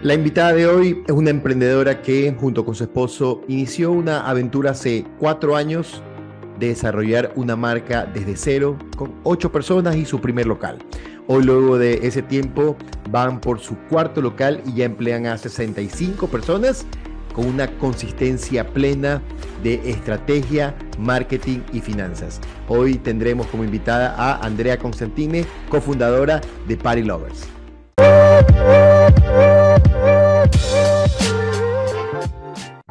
La invitada de hoy es una emprendedora que junto con su esposo inició una aventura hace cuatro años de desarrollar una marca desde cero con ocho personas y su primer local. Hoy luego de ese tiempo van por su cuarto local y ya emplean a 65 personas con una consistencia plena de estrategia, marketing y finanzas. Hoy tendremos como invitada a Andrea Constantine, cofundadora de Party Lovers.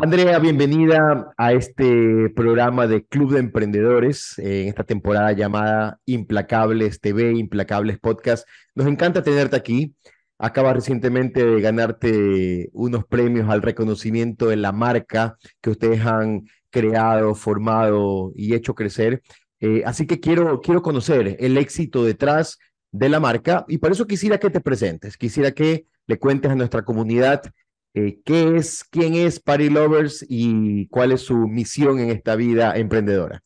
Andrea, bienvenida a este programa de Club de Emprendedores en esta temporada llamada Implacables TV, Implacables Podcast. Nos encanta tenerte aquí. Acabas recientemente de ganarte unos premios al reconocimiento de la marca que ustedes han creado, formado y hecho crecer. Eh, así que quiero, quiero conocer el éxito detrás de la marca y por eso quisiera que te presentes, quisiera que le cuentes a nuestra comunidad eh, qué es, quién es Party Lovers y cuál es su misión en esta vida emprendedora.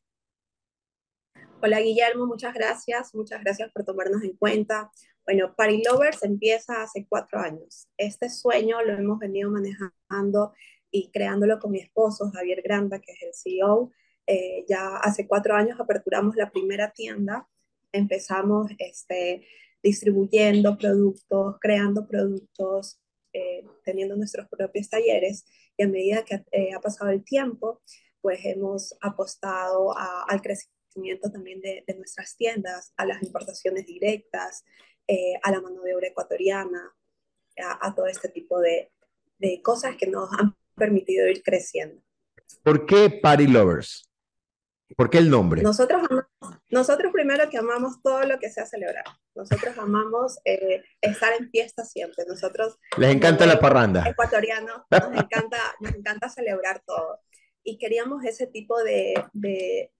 Hola Guillermo, muchas gracias, muchas gracias por tomarnos en cuenta. Bueno, Party Lovers empieza hace cuatro años. Este sueño lo hemos venido manejando y creándolo con mi esposo Javier Granda, que es el CEO. Eh, ya hace cuatro años aperturamos la primera tienda, empezamos este, distribuyendo productos, creando productos, eh, teniendo nuestros propios talleres y a medida que eh, ha pasado el tiempo, pues hemos apostado al crecimiento también de, nuestras tiendas, a las importaciones directas, eh, a la mano de obra ecuatoriana, a, todo este tipo de, de cosas que nos han permitido ir creciendo. ¿Por qué Party Lovers? ¿Por qué el nombre? Nosotros, nosotros primero que amamos todo lo que sea celebrar. Nosotros amamos eh, estar en fiesta siempre. Nosotros... Les encanta la parranda. Ecuatorianos, nos encanta, nos encanta celebrar todo. Y queríamos ese tipo de, de,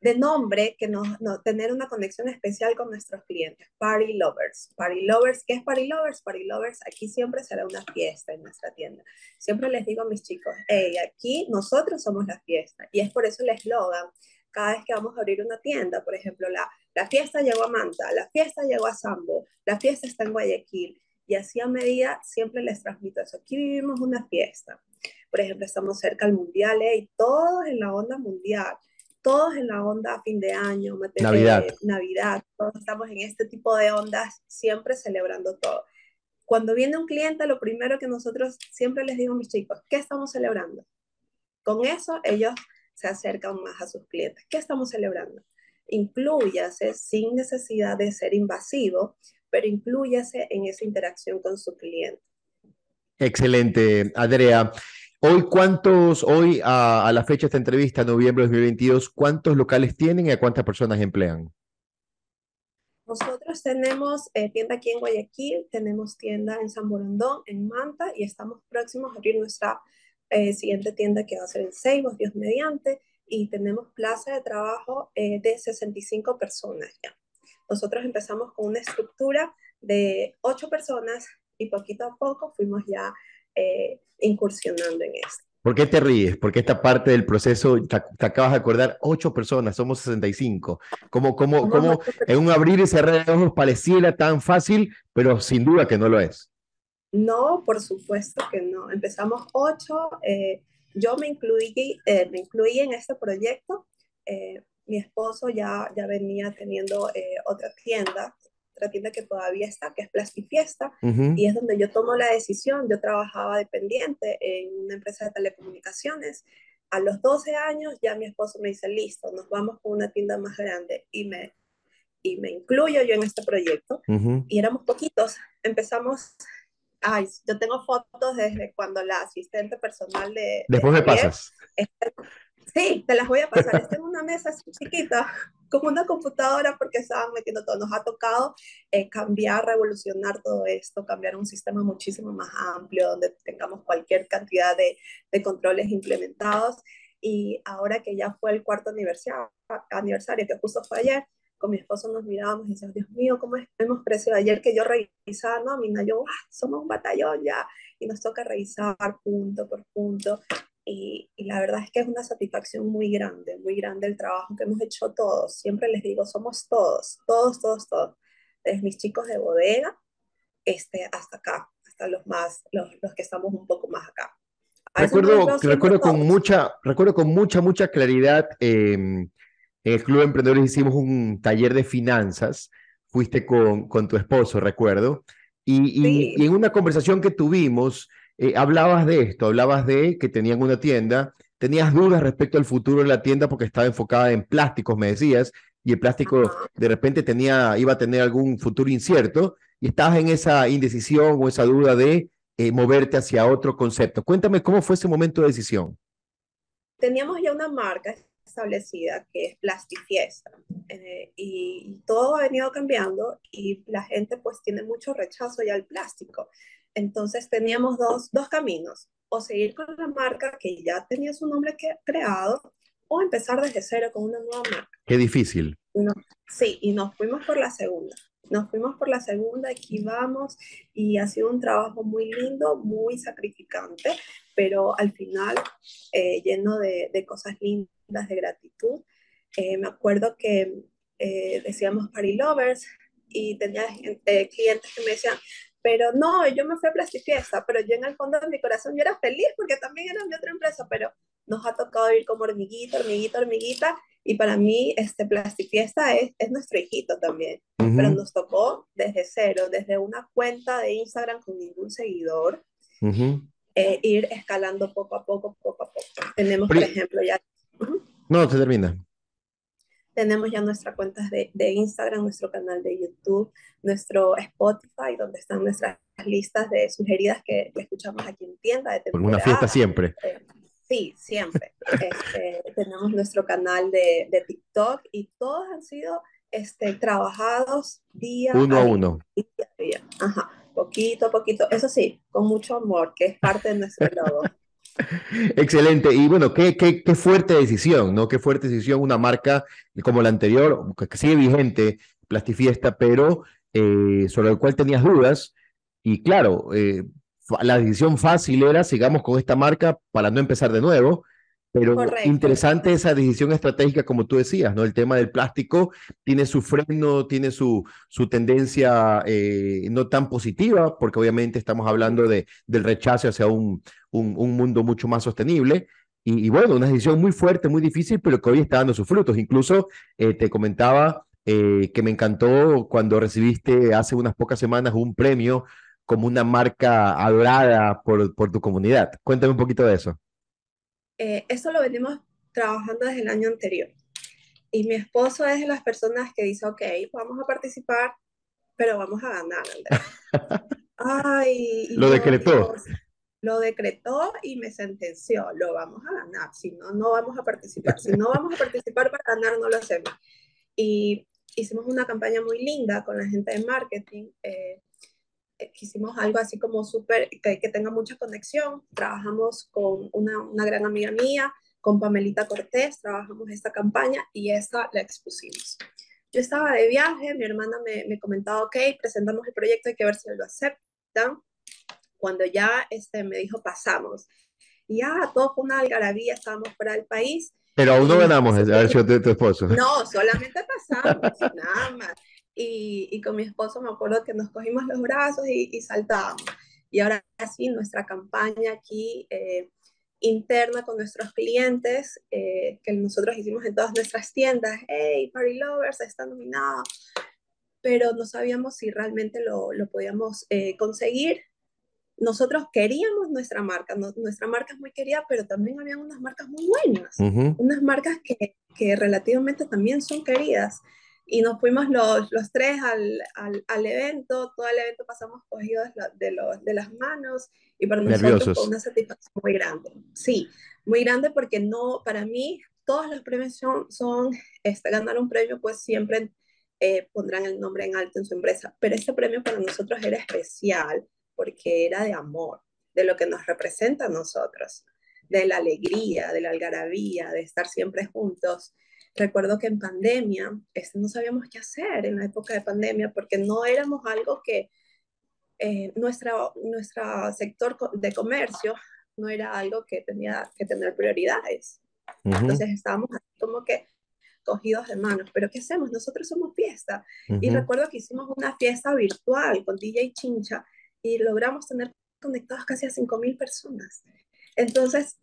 de nombre que nos, no, tener una conexión especial con nuestros clientes. Party Lovers. Party Lovers, ¿qué es Party Lovers? Party Lovers, aquí siempre será una fiesta en nuestra tienda. Siempre les digo a mis chicos, hey, aquí nosotros somos la fiesta. Y es por eso el eslogan, cada vez que vamos a abrir una tienda, por ejemplo, la, la fiesta llegó a Manta, la fiesta llegó a Sambo, la fiesta está en Guayaquil. Y así a medida siempre les transmito eso. Aquí vivimos una fiesta. Por ejemplo, estamos cerca al mundial ¿eh? y todos en la onda mundial todos en la onda fin de año, Navidad. Navidad, todos estamos en este tipo de ondas, siempre celebrando todo. Cuando viene un cliente, lo primero que nosotros siempre les digo a mis chicos, ¿qué estamos celebrando? Con eso ellos se acercan más a sus clientes. ¿Qué estamos celebrando? Incluyase sin necesidad de ser invasivo, pero incluyase en esa interacción con su cliente. Excelente, Andrea. Hoy, ¿cuántos, hoy a, la fecha de esta entrevista, noviembre de 2022, cuántos locales tienen y a cuántas personas emplean? Nosotros tenemos eh, tienda aquí en Guayaquil, tenemos tienda en San Borondón, en Manta, y estamos próximos a abrir nuestra eh, siguiente tienda que va a ser en Seibos, Dios mediante, y tenemos plaza de trabajo eh, de 65 personas ya. Nosotros empezamos con una estructura de 8 personas y poquito a poco fuimos ya eh, incursionando en esto. ¿Por qué te ríes? Porque esta parte del proceso, te, acabas de acordar, ocho personas, somos 65. Como, como, como en un abrir y cerrar de ojos pareciera tan fácil, pero sin duda que no lo es. No, por supuesto que no. Empezamos ocho. Eh, yo me incluí, eh, me incluí en este proyecto. mi esposo ya, ya venía teniendo otra tienda otra tienda que todavía está, que es Plastifiesta, y es donde yo tomo la decisión. Yo trabajaba dependiente en una empresa de telecomunicaciones. A los 12 años ya mi esposo me dice, listo, nos vamos con una tienda más grande y me, y me incluyo yo en este proyecto. Y éramos poquitos. Empezamos, ay, yo tengo fotos desde cuando la asistente personal de... Después me pasas. Sí, te las voy a pasar. Está en una mesa chiquita, como una computadora, porque estaban metiendo todo. Nos ha tocado eh, cambiar, revolucionar todo esto, cambiar un sistema muchísimo más amplio, donde tengamos cualquier cantidad de, de controles implementados. Y ahora que ya fue el cuarto aniversario, aniversario, que justo fue ayer, con mi esposo nos mirábamos y decíamos, Dios mío, ¿cómo hemos crecido? Ayer que yo revisaba nómina, yo, ah, somos un batallón ya, y nos toca revisar punto por punto, y, la verdad es que es una satisfacción muy grande, muy grande el trabajo que hemos hecho todos. Siempre les digo, somos todos, todos, todos, todos. Desde mis chicos de bodega este, hasta acá, hasta los más, los, los que estamos un poco más acá. recuerdo, recuerdo con mucha, recuerdo con mucha, mucha claridad, em, en el Club de Emprendedores hicimos un taller de finanzas, fuiste con, con tu esposo, recuerdo, y, y, en una conversación que tuvimos, eh, hablabas de esto, hablabas de que tenían una tienda, tenías dudas respecto al futuro de la tienda porque estaba enfocada en plásticos, me decías, y el plástico de repente tenía, iba a tener algún futuro incierto, y estabas en esa indecisión o esa duda de eh, moverte hacia otro concepto. Cuéntame cómo fue ese momento de decisión. Teníamos ya una marca establecida que es Plastifiesta eh, y todo ha venido cambiando y la gente pues tiene mucho rechazo ya al plástico. Entonces teníamos dos, dos caminos, o seguir con la marca que ya tenía su nombre que, creado o empezar desde cero con una nueva marca. Qué difícil. sí, y nos fuimos por la segunda. Nos fuimos por la segunda, aquí vamos, y ha sido un trabajo muy lindo, muy sacrificante, pero al final eh, lleno de, de, cosas lindas, de gratitud. Eh, me acuerdo que eh, decíamos Party Lovers y tenía clientes que me decían, pero no, yo me fui a Plastifiesta, pero yo en el fondo de mi corazón yo era feliz porque también era mi otra empresa, pero nos ha tocado ir como hormiguita, hormiguita, hormiguita, y para mí este Plastifiesta es, es nuestro hijito también, pero nos tocó desde cero, desde una cuenta de Instagram con ningún seguidor, eh, ir escalando poco a poco, poco a poco. Tenemos, por ejemplo, ya... No, se termina. Tenemos ya nuestras cuentas de, de, Instagram, nuestro canal de YouTube, nuestro Spotify, donde están nuestras listas de sugeridas que, escuchamos aquí en tienda. De Por una fiesta siempre. Eh, sí, siempre. Este, tenemos nuestro canal de, de, TikTok y todos han sido este, trabajados día uno a, uno. Día a día. Ajá, poquito a poquito. Eso sí, con mucho amor, que es parte de nuestro logo. Excelente. Y bueno, qué, qué, qué, fuerte decisión, ¿no? Qué fuerte decisión una marca como la anterior, que sigue vigente, Plastifiesta, pero eh, sobre el cual tenías dudas. Y claro, eh, la decisión fácil era, sigamos con esta marca para no empezar de nuevo. Pero interesante esa decisión estratégica, como tú decías, ¿no? El tema del plástico tiene su freno, tiene su, su tendencia eh, no tan positiva, porque obviamente estamos hablando de, del rechazo hacia un, un, mundo mucho más sostenible. Y, bueno, una decisión muy fuerte, muy difícil, pero que hoy está dando sus frutos. Incluso eh, te comentaba eh, que me encantó cuando recibiste hace unas pocas semanas un premio como una marca adorada por, por tu comunidad. Cuéntame un poquito de eso. Eh, eso lo venimos trabajando desde el año anterior. Y mi esposo es de las personas que dice, ok, vamos a participar, pero vamos a ganar, Ay, lo decretó. lo decretó y me sentenció, lo vamos a ganar, si no, no vamos a participar. Si no vamos a participar para ganar, no lo hacemos. Y hicimos una campaña muy linda con la gente de marketing. Eh, eh, hicimos algo así como súper, que, que, tenga mucha conexión. Trabajamos con una, una, gran amiga mía, con Pamelita Cortés, trabajamos esta campaña y esta la expusimos. Yo estaba de viaje, mi hermana me, me comentaba, ok, presentamos el proyecto, hay que ver si lo aceptan. Cuando ya este, me dijo, pasamos. Y ya, todo fue una algarabía, estábamos fuera del país. Pero aún no ganamos, a ver si tu esposo. No, solamente pasamos, nada más y, y, con mi esposo me acuerdo que nos cogimos los brazos y, y saltábamos. Y ahora sí, nuestra campaña aquí eh, interna con nuestros clientes, eh, que nosotros hicimos en todas nuestras tiendas, hey, Party Lovers está nominado, pero no sabíamos si realmente lo, lo podíamos eh, conseguir. Nosotros queríamos nuestra marca, nuestra marca es muy querida, pero también habían unas marcas muy buenas, unas marcas que, que relativamente también son queridas y nos fuimos los, los tres al, al, al, evento, todo el evento pasamos cogidos de, los, de las manos y para nosotros fue una satisfacción muy grande. Sí, muy grande porque no, para mí todos los premios son, son este, ganar un premio pues siempre eh, pondrán el nombre en alto en su empresa, pero este premio para nosotros era especial porque era de amor, de lo que nos representa a nosotros, de la alegría, de la algarabía, de estar siempre juntos Recuerdo que en pandemia este, no sabíamos qué hacer en la época de pandemia porque no éramos algo que eh, nuestra, nuestro sector de comercio no era algo que tenía que tener prioridades. Entonces estábamos como que cogidos de manos, pero ¿qué hacemos? Nosotros somos fiesta. Y recuerdo que hicimos una fiesta virtual con DJ Chincha y logramos tener conectados casi a 5.000 personas. Entonces,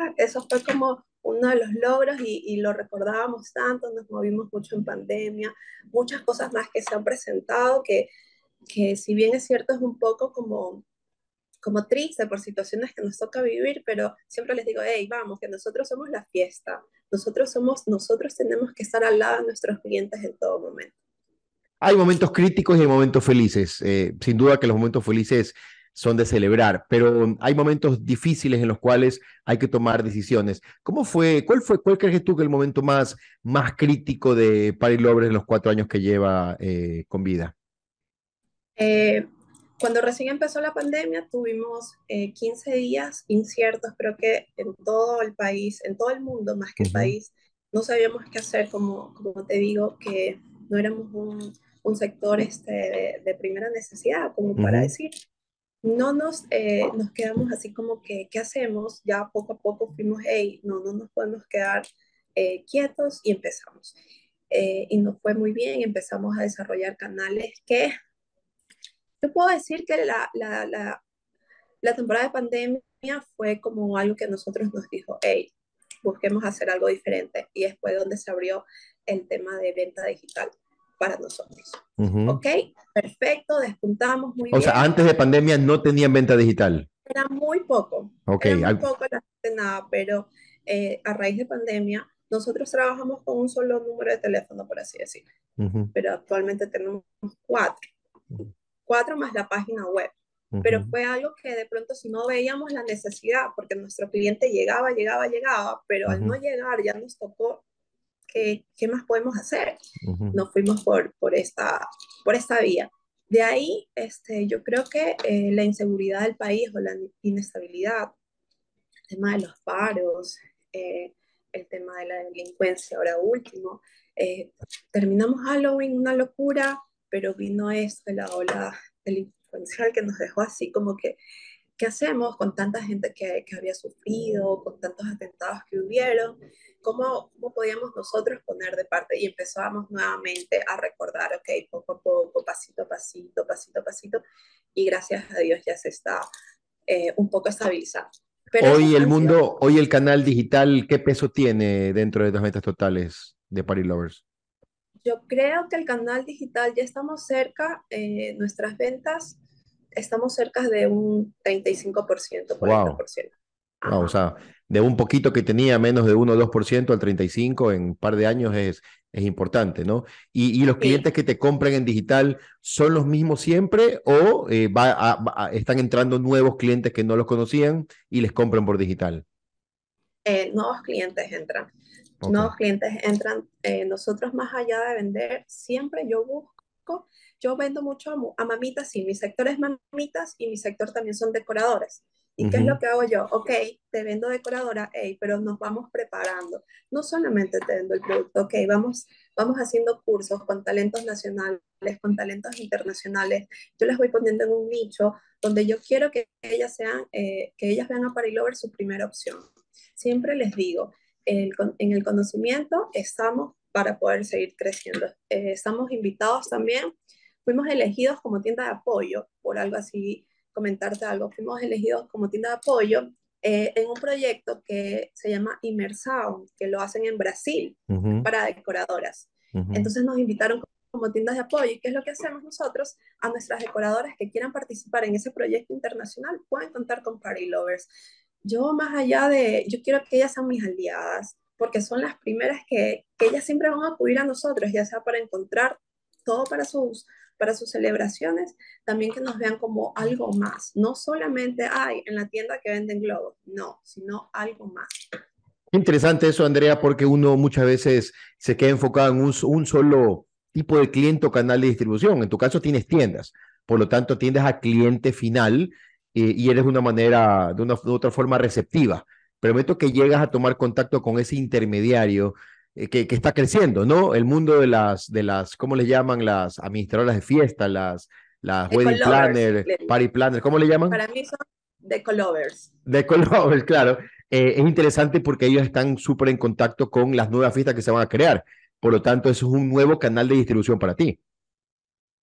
ah, eso fue como uno de los logros y, lo recordábamos tanto, nos movimos mucho en pandemia, muchas cosas más que se han presentado que, que si bien es cierto es un poco como como triste por situaciones que nos toca vivir, pero siempre les digo, hey, vamos, que nosotros somos la fiesta, nosotros somos, nosotros tenemos que estar al lado de nuestros clientes en todo momento. Hay momentos críticos y momentos felices. Eh, sin duda que los momentos felices son de celebrar, pero hay momentos difíciles en los cuales hay que tomar decisiones. ¿Cómo fue, cuál fue, cuál crees tú que el momento más, más crítico de Party Lovers en los cuatro años que lleva eh, con vida? Eh, cuando recién empezó la pandemia tuvimos 15 eh, días inciertos, creo que en todo el país, en todo el mundo más que el país, no sabíamos qué hacer, como, como te digo, que no éramos un, un sector este, de, primera necesidad, como para decir, no nos, eh, nos quedamos así como que, ¿qué hacemos? Ya poco a poco fuimos, hey, no, no nos podemos quedar eh, quietos y empezamos. y nos fue muy bien, empezamos a desarrollar canales que yo puedo decir que la, la, la, la temporada de pandemia fue como algo que nosotros nos dijo, hey, busquemos hacer algo diferente. Y después donde se abrió el tema de venta digital para nosotros. Ok, perfecto, despuntamos muy bien. O sea, antes de pandemia no tenían venta digital. Era muy poco. Ok. Era muy poco la gente nada, pero eh, a raíz de pandemia nosotros trabajamos con un solo número de teléfono, por así decirlo. Pero actualmente tenemos cuatro cuatro más la página web. Pero fue algo que de pronto si no veíamos la necesidad, porque nuestro cliente llegaba, llegaba, llegaba, pero al no llegar ya nos tocó ¿qué, qué más podemos hacer? Nos fuimos por, por, esta, por esta vía. De ahí, este, yo creo que eh, la inseguridad del país o la inestabilidad, el tema de los paros, eh, el tema de la delincuencia ahora último, eh, terminamos Halloween, una locura, pero vino esto, la ola delincuencial que nos dejó así como que, ¿qué hacemos con tanta gente que, que había sufrido, con tantos atentados que hubieron? ¿Cómo, ¿Cómo podíamos nosotros poner de parte? Y empezamos nuevamente a recordar, ok, poco a poco, pasito a pasito, pasito a pasito, y gracias a Dios ya se está eh, un poco estabilizando. Pero hoy el mundo, hoy el canal digital, ¿qué peso tiene dentro de las metas totales de Party Lovers? Yo creo que el canal digital ya estamos cerca, eh, nuestras ventas estamos cerca de un 35%, 40%. Wow. o sea, de un poquito que tenía menos de 1 o 2% al 35% en un par de años es, es importante, ¿no? Y, y los clientes que te compran en digital son los mismos siempre o eh, va están entrando nuevos clientes que no los conocían y les compran por digital? Eh, nuevos clientes entran. Nuevos clientes entran. Eh, nosotros más allá de vender, siempre yo busco, yo vendo mucho a, mamitas, sí, mi sector es mamitas y mi sector también son decoradores. ¿Y qué es lo que hago yo? Ok, te vendo decoradora, hey, pero nos vamos preparando. No solamente te vendo el producto, ok, vamos, vamos haciendo cursos con talentos nacionales, con talentos internacionales. Yo les voy poniendo en un nicho donde yo quiero que ellas sean, eh, que ellas vean a Parilover su primera opción. Siempre les digo, en el conocimiento estamos para poder seguir creciendo. Eh, estamos invitados también, fuimos elegidos como tienda de apoyo, por algo así, comentarte algo, fuimos elegidos como tienda de apoyo eh, en un proyecto que se llama Inmersound, que lo hacen en Brasil para decoradoras. Entonces nos invitaron como tiendas de apoyo. ¿Y qué es lo que hacemos nosotros? A nuestras decoradoras que quieran participar en ese proyecto internacional pueden contar con Party Lovers yo más allá de, yo quiero que ellas sean mis aliadas, porque son las primeras que, que ellas siempre van a acudir a nosotros, ya sea para encontrar todo para sus, para sus celebraciones, también que nos vean como algo más, no solamente hay en la tienda que venden globos, no, sino algo más. Interesante eso, Andrea, porque uno muchas veces se queda enfocado en un, solo tipo de cliente o canal de distribución. En tu caso tienes tiendas, por lo tanto tiendes a cliente final y eres de una manera, de una otra forma receptiva. Pero meto que llegas a tomar contacto con ese intermediario eh, que, que, está creciendo, ¿no? El mundo de las, de las, ¿cómo le llaman? Las administradoras de fiesta, las, las wedding planner, party planner, ¿cómo le llaman? Para mí son decolovers. Decolovers, claro. Eh, es interesante porque ellos están súper en contacto con las nuevas fiestas que se van a crear. Por lo tanto, eso es un nuevo canal de distribución para ti.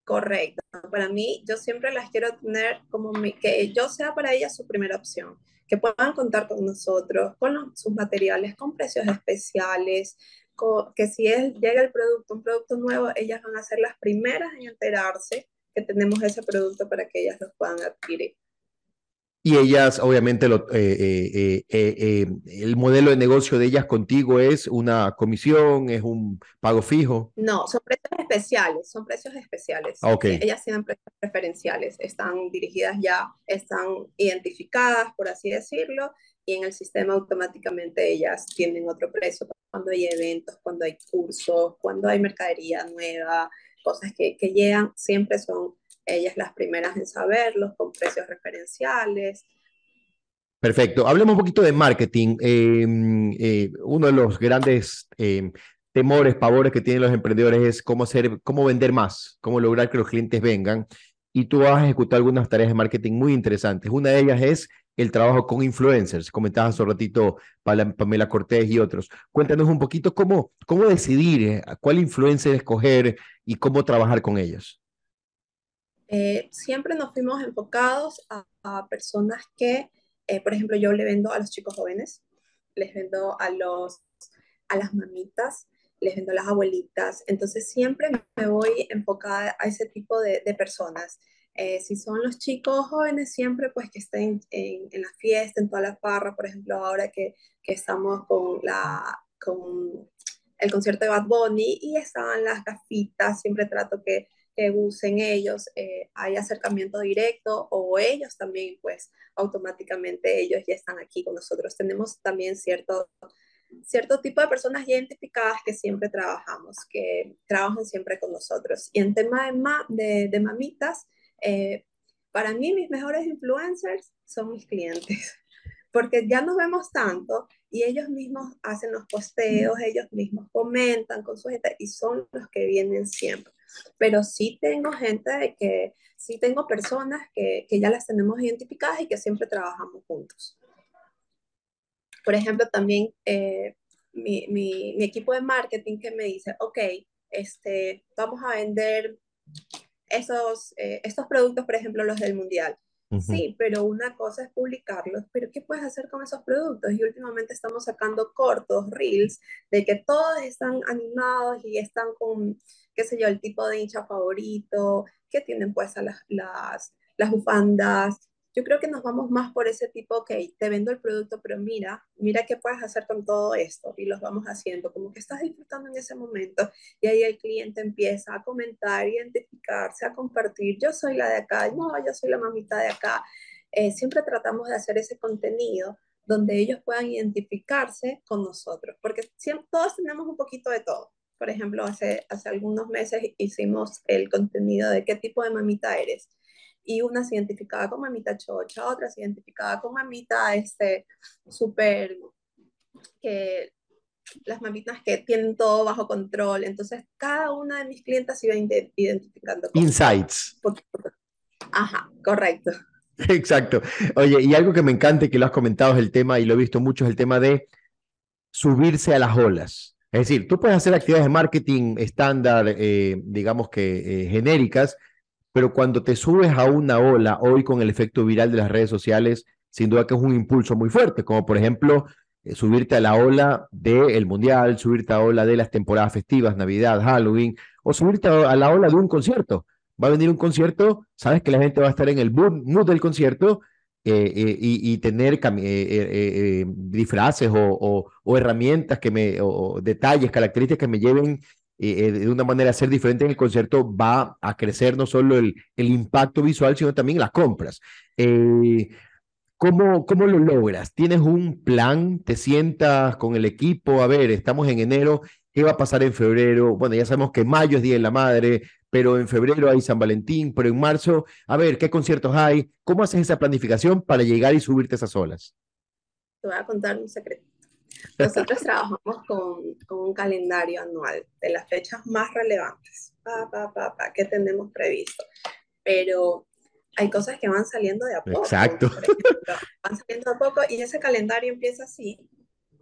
Correcto. Para mí, yo siempre las quiero tener como que yo sea para ellas su primera opción, que puedan contar con nosotros, con sus materiales, con precios especiales, que si es, llega el producto, un producto nuevo, ellas van a ser las primeras en enterarse que tenemos ese producto para que ellas los puedan adquirir. Y ellas, obviamente, lo, eh, eh, eh, el modelo de negocio de ellas contigo es una comisión, es un pago fijo. No, son precios especiales, son precios especiales. Ah, okay. Ellas tienen precios preferenciales, están dirigidas ya, están identificadas, por así decirlo, y en el sistema automáticamente ellas tienen otro precio cuando hay eventos, cuando hay cursos, cuando hay mercadería nueva, cosas que, que llegan, siempre son ellas las primeras en saberlos, con precios referenciales. Perfecto. Hablemos un poquito de marketing. Em, eh, uno de los grandes em, temores, pavores que tienen los emprendedores es cómo hacer, cómo vender más, cómo lograr que los clientes vengan. Y tú has ejecutado algunas tareas de marketing muy interesantes. Una de ellas es el trabajo con influencers. Comentabas hace un ratito Pamela Cortés y otros. Cuéntanos un poquito cómo, cómo decidir eh, cuál influencer escoger y cómo trabajar con ellos. Eh, siempre nos fuimos enfocados a, personas que, eh, por ejemplo, yo le vendo a los chicos jóvenes, les vendo a, los, a las mamitas, les vendo a las abuelitas, entonces siempre me voy enfocada a ese tipo de, personas. Eh, si son los chicos jóvenes, siempre pues que estén en, en, la fiesta, en toda la farra, por ejemplo, ahora que, que estamos con, la, con el concierto de Bad Bunny y están las gafitas, siempre trato que que usen ellos, eh, hay acercamiento directo o ellos también, pues automáticamente ellos ya están aquí con nosotros. Tenemos también cierto, cierto tipo de personas identificadas que siempre trabajamos, que trabajan siempre con nosotros. Y en tema de, ma de, de mamitas, eh, para mí mis mejores influencers son mis clientes, porque ya nos vemos tanto y ellos mismos hacen los posteos, ellos mismos comentan con su gente y son los que vienen siempre pero sí tengo gente que, sí tengo personas que, que ya las tenemos identificadas y que siempre trabajamos juntos. Por ejemplo, también eh, mi, mi, mi, equipo de marketing que me dice, ok, este, vamos a vender esos, eh, estos productos, por ejemplo, los del mundial. Sí, pero una cosa es publicarlos, pero ¿qué puedes hacer con esos productos? Y últimamente estamos sacando cortos, reels, de que todos están animados y están con, qué sé yo, el tipo de hincha favorito, que tienen puestas las, las, las bufandas. Yo creo que nos vamos más por ese tipo, ok, te vendo el producto, pero mira, mira qué puedes hacer con todo esto y los vamos haciendo, como que estás disfrutando en ese momento y ahí el cliente empieza a comentar, identificarse, a compartir, yo soy la de acá, no, yo soy la mamita de acá. Eh, siempre tratamos de hacer ese contenido donde ellos puedan identificarse con nosotros, porque siempre, todos tenemos un poquito de todo. Por ejemplo, hace, hace algunos meses hicimos el contenido de qué tipo de mamita eres. Y una se identificaba con mamita chocha, otra se identificaba con mamita este, súper, que las mamitas que tienen todo bajo control. Entonces, cada una de mis clientes iba identificando. Insights. Ajá, correcto. Exacto. Oye, y algo que me encanta y que lo has comentado es el tema, y lo he visto mucho, es el tema de subirse a las olas. Es decir, tú puedes hacer actividades de marketing estándar, eh, digamos que eh, genéricas, pero cuando te subes a una ola, hoy con el efecto viral de las redes sociales, sin duda que es un impulso muy fuerte, como por ejemplo eh, subirte a la ola del Mundial, subirte a la ola de las temporadas festivas, Navidad, Halloween, o subirte a, la ola de un concierto. Va a venir un concierto, sabes que la gente va a estar en el mood del concierto eh, eh, y, tener disfraces o, herramientas que me, o, detalles, características que me lleven de una manera a ser diferente en el concierto, va a crecer no solo el, el impacto visual, sino también las compras. ¿Cómo, ¿Cómo lo logras? ¿Tienes un plan? ¿Te sientas con el equipo? A ver, estamos en enero, ¿qué va a pasar en febrero? Bueno, ya sabemos que mayo es Día de la Madre, pero en febrero hay San Valentín, pero en marzo, a ver, ¿qué conciertos hay? ¿Cómo haces esa planificación para llegar y subirte esas olas? Te voy a contar un secreto. Nosotros trabajamos con, con, un calendario anual de las fechas más relevantes pa, pa, pa, pa, que tenemos previsto, pero hay cosas que van saliendo de a poco. Exacto. van saliendo de a poco y ese calendario empieza así.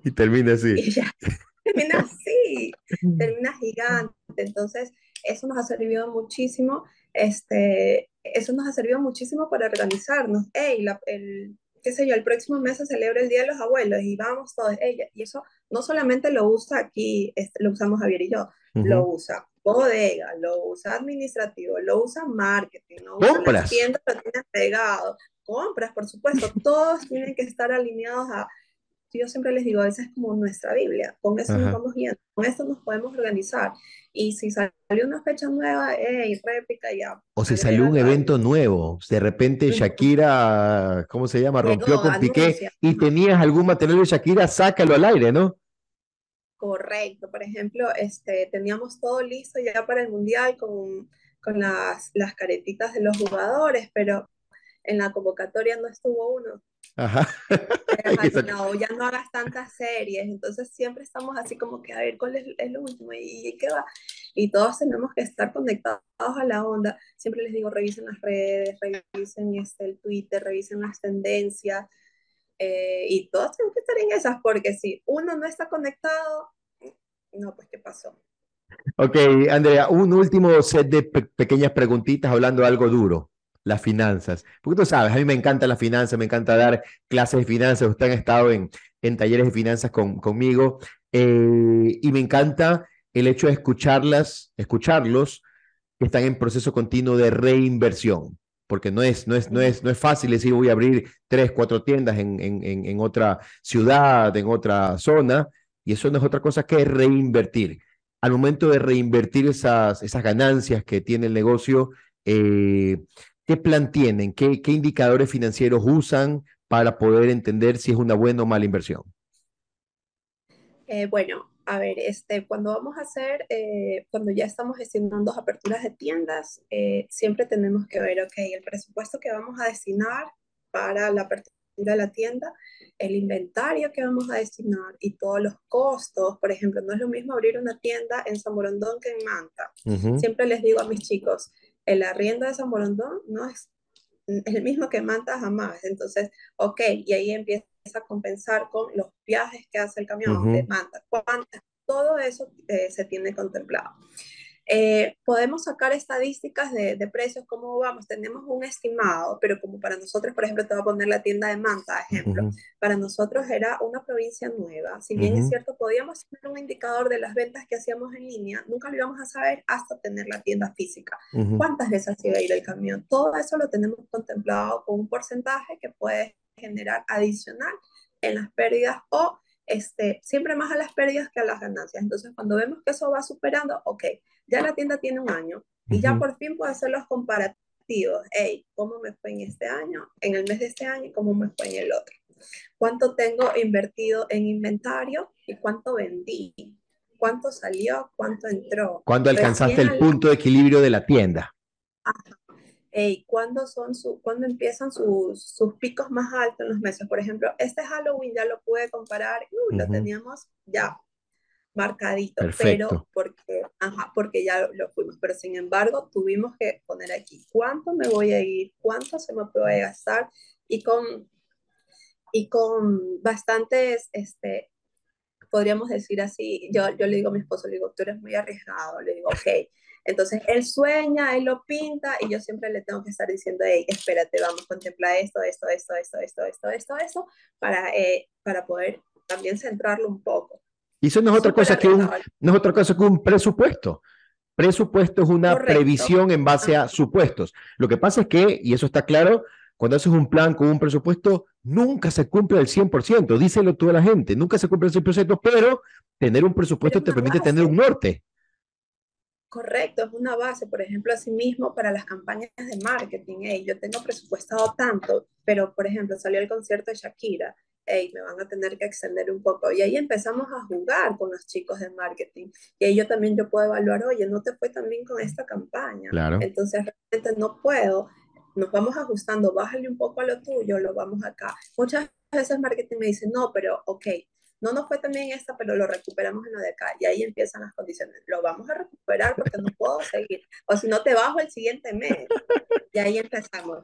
Y termina así. Y ya, termina así, termina gigante. Entonces, eso nos ha servido muchísimo, este, eso nos ha servido muchísimo para organizarnos. Hey, la, el, qué sé yo, el próximo mes se celebra el Día de los Abuelos y vamos todos, ella, y eso no solamente lo usa aquí, lo usamos Javier y yo, lo usa bodega, lo usa administrativo, lo usa marketing, lo usa compras. tiendas, lo tienen pegado, compras, por supuesto, todos tienen que estar alineados a, yo siempre les digo, esa es como nuestra Biblia, con eso nos vamos viendo, con esto nos podemos organizar. Y si salió una fecha nueva, hey, réplica ya. O si salió un evento nuevo, de repente Shakira, ¿cómo se llama? Rompió con Piqué y tenías algún material de Shakira, sácalo al aire, ¿no? Correcto, por ejemplo, este, teníamos todo listo ya para el Mundial con, con las, las caretitas de los jugadores, pero en la convocatoria no estuvo uno. Ajá. no, ya no hagas tantas series, entonces siempre estamos así como que a ver cuál es, lo último y, qué va. Y todos tenemos que estar conectados a la onda. Siempre les digo, revisen las redes, revisen este, el Twitter, revisen las tendencias, eh, y todos tenemos que estar en esas, porque si uno no está conectado, no, pues ¿qué pasó? Ok, Andrea, un último set de pequeñas preguntitas hablando de algo duro, las finanzas. Porque tú sabes, a mí me encanta las finanzas, me encanta dar clases de finanzas, ustedes han estado en, en talleres de finanzas con, conmigo, eh, y me encanta el hecho de escucharlas, escucharlos, que están en proceso continuo de reinversión porque no es, no es, no es, no es fácil decir voy a abrir tres, cuatro tiendas en, en, en, otra ciudad, en otra zona, y eso no es otra cosa que reinvertir. Al momento de reinvertir esas, esas ganancias que tiene el negocio, eh, ¿qué plan tienen? ¿Qué, ¿Qué indicadores financieros usan para poder entender si es una buena o mala inversión? Eh, bueno, a ver, este, cuando vamos a hacer, eh, cuando ya estamos gestionando aperturas de tiendas, eh, siempre tenemos que ver, ok, el presupuesto que vamos a destinar para la apertura de la tienda, el inventario que vamos a destinar y todos los costos. Por ejemplo, no es lo mismo abrir una tienda en San Morondón que en Manta. Siempre les digo a mis chicos, el arriendo de San Morondón no es el mismo que Manta jamás. Entonces, ok, y ahí empieza a compensar con los viajes que hace el camión de Manta. Todo eso eh, se tiene contemplado. Eh, podemos sacar estadísticas de, de, precios, cómo vamos, tenemos un estimado, pero como para nosotros, por ejemplo, te voy a poner la tienda de Manta, ejemplo, para nosotros era una provincia nueva, si bien es cierto, podíamos tener un indicador de las ventas que hacíamos en línea, nunca lo íbamos a saber hasta tener la tienda física. ¿Cuántas veces iba a ir el camión? Todo eso lo tenemos contemplado con un porcentaje que puede generar adicional en las pérdidas o este, siempre más a las pérdidas que a las ganancias. Entonces, cuando vemos que eso va superando, ok, ya la tienda tiene un año y ya por fin puedo hacer los comparativos. Hey, ¿cómo me fue en este año, en el mes de este año y cómo me fue en el otro? ¿Cuánto tengo invertido en inventario y cuánto vendí? ¿Cuánto salió? ¿Cuánto entró? ¿Cuándo alcanzaste el punto de equilibrio de la tienda? Ajá hey, ¿cuándo, son su, ¿cuándo empiezan sus, sus, picos más altos en los meses? Por ejemplo, este Halloween ya lo pude comparar, uh, lo teníamos ya marcadito, pero porque, ajá, porque ya lo, fuimos, pero sin embargo tuvimos que poner aquí cuánto me voy a ir, cuánto se me puede gastar y con, y con bastantes, este, podríamos decir así, yo, yo le digo a mi esposo, le digo, tú eres muy arriesgado, le digo, ok, entonces él sueña, él lo pinta y yo siempre le tengo que estar diciendo, hey, espérate, vamos, a contemplar esto, esto, esto, esto, esto, esto, esto, esto, para, eh, para poder también centrarlo un poco. Y eso no es otra cosa que un, no es otra cosa que un presupuesto. Presupuesto es una previsión en base a supuestos. Lo que pasa es que, y eso está claro, cuando haces un plan con un presupuesto, nunca se cumple al 100%, díselo toda la gente, nunca se cumple al 100%, pero tener un presupuesto te permite tener un norte. Correcto, es una base, por ejemplo, asimismo para las campañas de marketing. Hey, yo tengo presupuestado tanto, pero por ejemplo, salió el concierto de Shakira, hey, me van a tener que extender un poco. Y ahí empezamos a jugar con los chicos de marketing. Y ahí yo también yo puedo evaluar, oye, no te fue tan bien con esta campaña. Claro. Entonces realmente no puedo. Nos vamos ajustando, bájale un poco a lo tuyo, lo vamos acá. Muchas veces marketing me dice, no, pero ok, no nos fue también esta, pero lo recuperamos en lo de acá. Y ahí empiezan las condiciones. Lo vamos a recuperar porque no puedo seguir. O si no, te bajo el siguiente mes. Y ahí empezamos.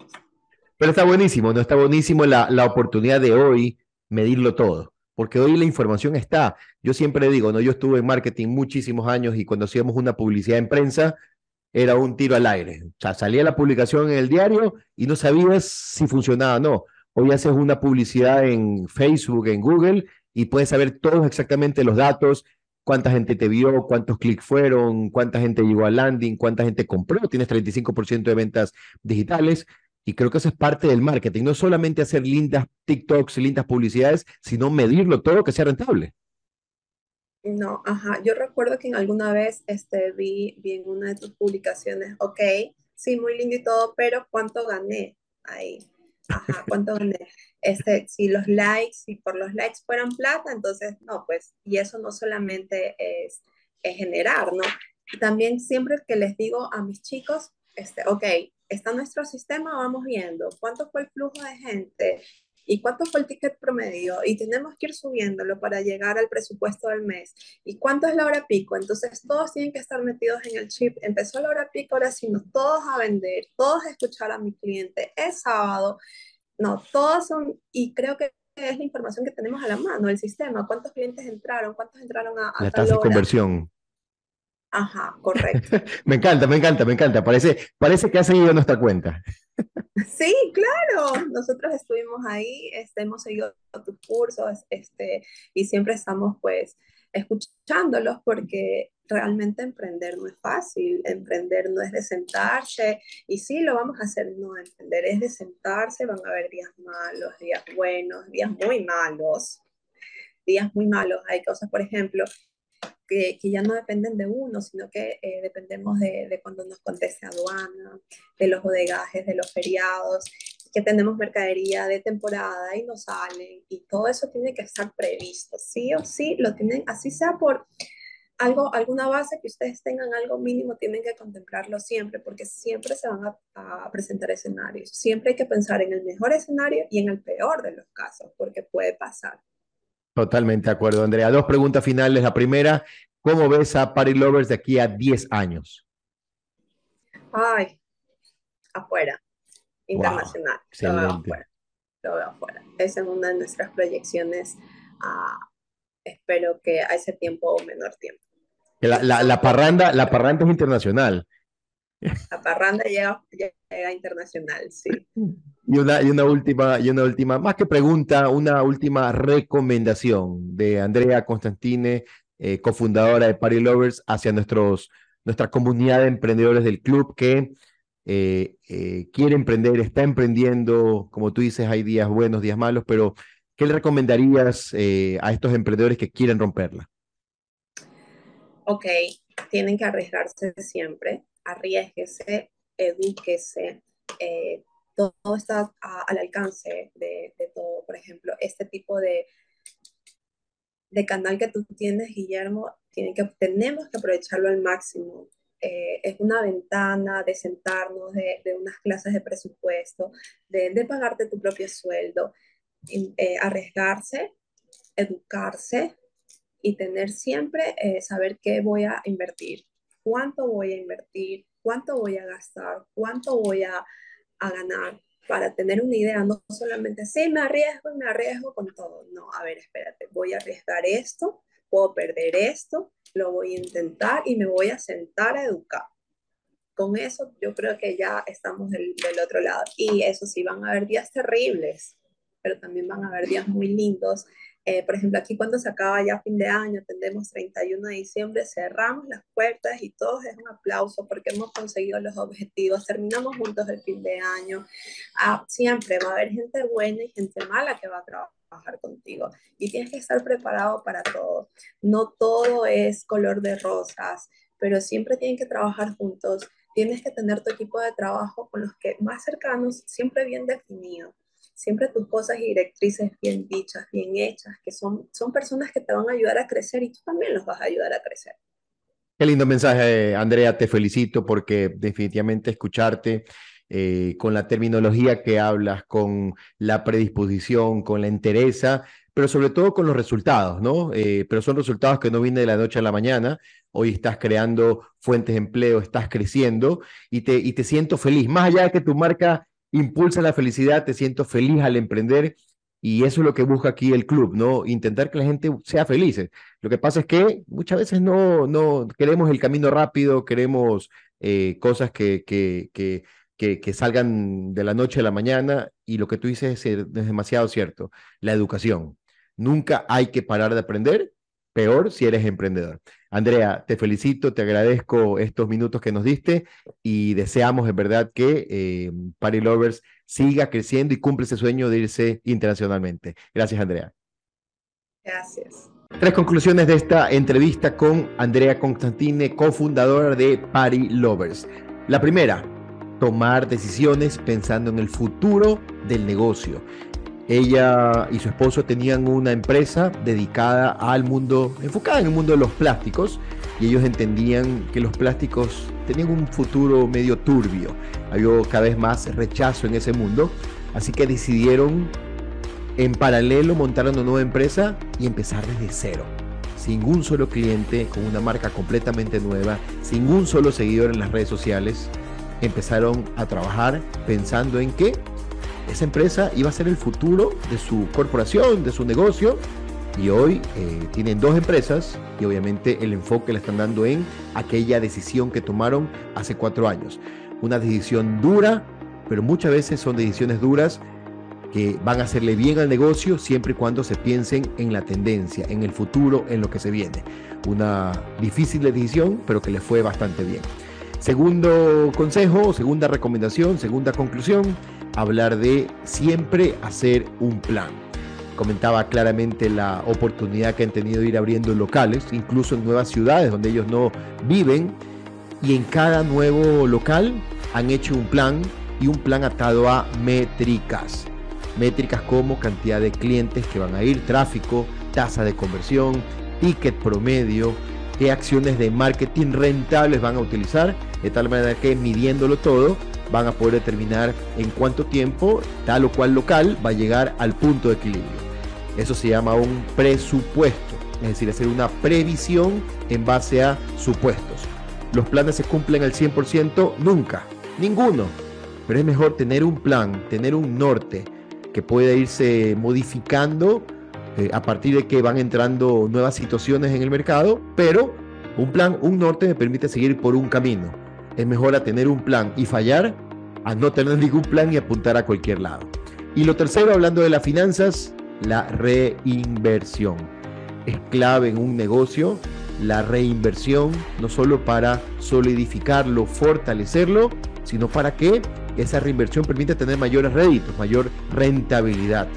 Pero está buenísimo, ¿no? Está buenísimo la, la oportunidad de hoy medirlo todo. porque hoy la información está. Yo siempre digo, ¿no? Yo estuve en marketing muchísimos años y cuando hacíamos una publicidad en prensa, era un tiro al aire. O sea, salía la publicación en el diario y no sabías si funcionaba o no. Hoy haces una publicidad en Facebook, en Google, y puedes saber todos exactamente los datos, cuánta gente te vio, cuántos clics fueron, cuánta gente llegó al landing, cuánta gente compró. Tienes 35% de ventas digitales. Y creo que eso es parte del marketing, no solamente hacer lindas TikToks, lindas publicidades, sino medirlo todo que sea rentable. No, ajá. Yo recuerdo que en alguna vez este, vi, vi en una de tus publicaciones, ok, sí, muy lindo y todo, pero ¿cuánto gané ahí? Ajá, ¿cuánto? Este, si los likes, si por los likes fueran plata, entonces, no, pues, y eso no solamente es, es generar, ¿no? También siempre que les digo a mis chicos, este, ok, está nuestro sistema, vamos viendo cuánto fue el flujo de gente y cuánto fue el ticket promedio y tenemos que ir subiéndolo para llegar al presupuesto del mes y cuánto es la hora pico. Entonces todos tienen que estar metidos en el chip. Empezó la hora pico, ahora sí, no, todos a vender, todos a escuchar a mi cliente. Es sábado. No, todos son, y creo que es la información que tenemos a la mano, el sistema, cuántos clientes entraron, cuántos entraron a... a la tasa de conversión. Ajá, correcto. me encanta, me encanta, me encanta. Parece, parece que ha seguido nuestra cuenta. Sí, claro. Nosotros estuvimos ahí, este, hemos seguido tus cursos este, y siempre estamos pues escuchándolos porque realmente emprender no es fácil, emprender no es de sentarse y sí lo vamos a hacer, no, emprender es de sentarse, van a haber días malos, días buenos, días muy malos, días muy malos, hay cosas, por ejemplo, que, ya no dependen de uno, sino que eh, dependemos de, cuando nos conteste aduana, de los bodegajes, de los feriados, que tenemos mercadería de temporada y no salen, y todo eso tiene que estar previsto, sí o sí, lo tienen, así sea por algo, alguna base que ustedes tengan algo mínimo, tienen que contemplarlo siempre, porque siempre se van a, presentar escenarios. Siempre hay que pensar en el mejor escenario y en el peor de los casos, porque puede pasar. Totalmente de acuerdo, Andrea. Dos preguntas finales. La primera, ¿cómo ves a Party Lovers de aquí a 10 años? Ay, afuera, internacional. lo veo afuera. Lo veo afuera. Esa es una de nuestras proyecciones. Uh, espero que a ese tiempo o menor tiempo. La, la, la, parranda, la parranda es internacional. La parranda llega, llega internacional, sí. Y una, y una última, y una última, más que pregunta, una última recomendación de Andrea Constantine, eh, cofundadora de Party Lovers, hacia nuestros, nuestra comunidad de emprendedores del club que eh, eh, quiere emprender, está emprendiendo, como tú dices, hay días buenos, días malos, pero ¿qué le recomendarías a estos emprendedores que quieren romperla? Ok, tienen que arriesgarse siempre, arriesguese, edúquese, eh, todo está al alcance de, todo. Por ejemplo, este tipo de, de canal que tú tienes, Guillermo, tiene que, tenemos que aprovecharlo al máximo. Eh, es una ventana de sentarnos, de, unas clases de presupuesto, de, de pagarte tu propio sueldo, eh, arriesgarse, educarse y tener siempre, eh, saber qué voy a invertir, cuánto voy a invertir, cuánto voy a gastar, cuánto voy a a ganar para tener una idea, no solamente, sí, me arriesgo y me arriesgo con todo. No, a ver, espérate, voy a arriesgar esto, puedo perder esto, lo voy a intentar y me voy a sentar a educar. Con eso yo creo que ya estamos del, del otro lado. Y eso sí, van a haber días terribles, pero también van a haber días muy lindos eh, por ejemplo, aquí cuando se acaba ya fin de año, tendremos 31 de diciembre, cerramos las puertas y todos es un aplauso porque hemos conseguido los objetivos, terminamos juntos el fin de año. Ah, siempre va a haber gente buena y gente mala que va a trabajar contigo y tienes que estar preparado para todo. No todo es color de rosas, pero siempre tienen que trabajar juntos. Tienes que tener tu equipo de trabajo con los que más cercanos, siempre bien definido siempre tus cosas y directrices bien dichas, bien hechas, que son, son personas que te van a ayudar a crecer y tú también los vas a ayudar a crecer. Qué lindo mensaje, Andrea, te felicito porque definitivamente escucharte eh, con la terminología que hablas, con la predisposición, con la entereza, pero sobre todo con los resultados, ¿no? Eh, pero son resultados que no vienen de la noche a la mañana. Hoy estás creando fuentes de empleo, estás creciendo y te, y te siento feliz. Más allá de que tu marca impulsa la felicidad, te siento feliz al emprender Y eso es lo que busca aquí el club, ¿no? Intentar que la gente sea feliz. Lo que pasa es que muchas veces no, no queremos el camino rápido, queremos eh, cosas que, que, que, salgan de la noche a la mañana y lo que tú dices es, es demasiado cierto. La educación. Nunca hay que parar de aprender, peor si eres emprendedor. Andrea, te felicito, te agradezco estos minutos que nos diste y deseamos en verdad que eh, Party Lovers siga creciendo y cumple ese sueño de irse internacionalmente. Gracias, Andrea. Gracias. Tres conclusiones de esta entrevista con Andrea Constantine, cofundadora de Party Lovers. La primera, tomar decisiones pensando en el futuro del negocio. Ella y su esposo tenían una empresa dedicada al mundo, enfocada en el mundo de los plásticos, y ellos entendían que los plásticos tenían un futuro medio turbio. Había cada vez más rechazo en ese mundo, así que decidieron en paralelo montar una nueva empresa y empezar desde cero. Sin un solo cliente, con una marca completamente nueva, sin un solo seguidor en las redes sociales, empezaron a trabajar pensando en que esa empresa iba a ser el futuro de su corporación, de su negocio. Y hoy eh, tienen dos empresas y obviamente el enfoque le están dando en aquella decisión que tomaron hace cuatro años. Una decisión dura, pero muchas veces son decisiones duras que van a hacerle bien al negocio siempre y cuando se piensen en la tendencia, en el futuro, en lo que se viene. Una difícil decisión, pero que le fue bastante bien. Segundo consejo, segunda recomendación, segunda conclusión, hablar de siempre hacer un plan. Comentaba claramente la oportunidad que han tenido de ir abriendo locales, incluso en nuevas ciudades donde ellos no viven, y en cada nuevo local han hecho un plan y un plan atado a métricas. Métricas como cantidad de clientes que van a ir, tráfico, tasa de conversión, ticket promedio, qué acciones de marketing rentables van a utilizar, de tal manera que midiéndolo todo van a poder determinar en cuánto tiempo tal o cual local va a llegar al punto de equilibrio. Eso se llama un presupuesto, es decir, hacer una previsión en base a supuestos. ¿Los planes se cumplen al 100%? Nunca, ninguno. Pero es mejor tener un plan, tener un norte que pueda irse modificando eh, a partir de que van entrando nuevas situaciones en el mercado, pero un plan, un norte me permite seguir por un camino. Es mejor a tener un plan y fallar a no tener ningún plan y apuntar a cualquier lado. Y lo tercero, hablando de las finanzas, la reinversión. Es clave en un negocio la reinversión, no solo para solidificarlo, fortalecerlo, sino para que esa reinversión permita tener mayores réditos, mayor rentabilidad.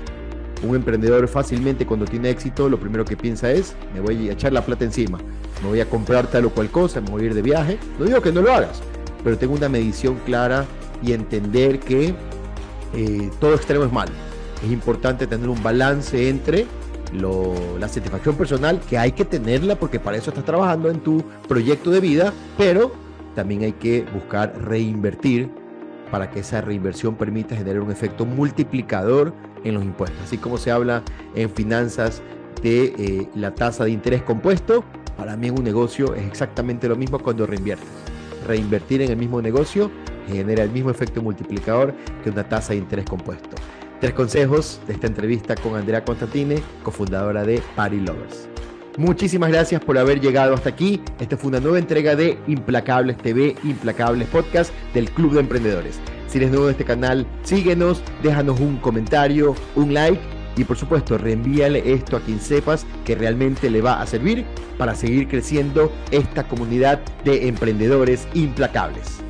Un emprendedor fácilmente cuando tiene éxito lo primero que piensa es, me voy a echar la plata encima, me voy a comprar tal o cual cosa, me voy a ir de viaje. No digo que no lo hagas, pero tengo una medición clara y entender que eh, todo extremo es malo. Es importante tener un balance entre la satisfacción personal, que hay que tenerla porque para eso estás trabajando en tu proyecto de vida, pero también hay que buscar reinvertir para que esa reinversión permita generar un efecto multiplicador en los impuestos. Así como se habla en finanzas de eh, la tasa de interés compuesto, para mí en un negocio es exactamente lo mismo cuando reinviertes. Reinvertir en el mismo negocio genera el mismo efecto multiplicador que una tasa de interés compuesto. Tres consejos de esta entrevista con Andrea Constantine, cofundadora de Party Lovers. Muchísimas gracias por haber llegado hasta aquí. Esta fue una nueva entrega de Implacables TV, Implacables Podcast del Club de Emprendedores. Si eres nuevo en este canal, síguenos, déjanos un comentario, un like y por supuesto reenvíale esto a quien sepas que realmente le va a servir para seguir creciendo esta comunidad de emprendedores implacables.